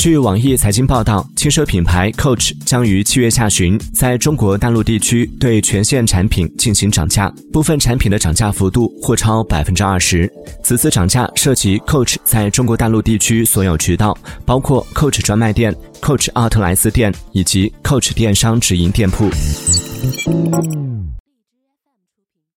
据网易财经报道轻奢品牌 coach 将于七月下旬在中国大陆地区对全线产品进行涨价部分产品的涨价幅度或超百分之二十。此次涨价涉及 coach 在中国大陆地区所有渠道包括 coach 专卖店 coach 奥特莱斯店以及 coach 电商直营店铺。